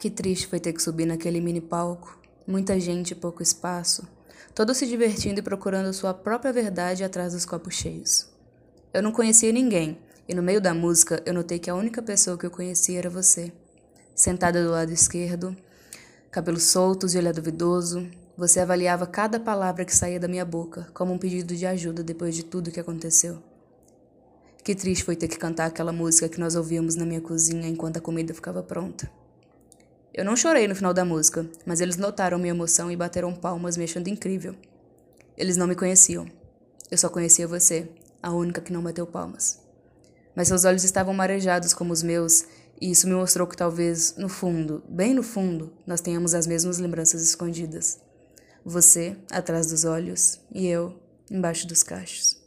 Que triste foi ter que subir naquele mini palco. Muita gente e pouco espaço. Todos se divertindo e procurando sua própria verdade atrás dos copos cheios. Eu não conhecia ninguém, e no meio da música eu notei que a única pessoa que eu conhecia era você. Sentada do lado esquerdo, cabelos soltos e olhar duvidoso, você avaliava cada palavra que saía da minha boca como um pedido de ajuda depois de tudo que aconteceu. Que triste foi ter que cantar aquela música que nós ouvíamos na minha cozinha enquanto a comida ficava pronta. Eu não chorei no final da música, mas eles notaram minha emoção e bateram palmas me achando incrível. Eles não me conheciam. Eu só conhecia você, a única que não bateu palmas. Mas seus olhos estavam marejados como os meus, e isso me mostrou que talvez, no fundo, bem no fundo, nós tenhamos as mesmas lembranças escondidas. Você, atrás dos olhos, e eu, embaixo dos cachos.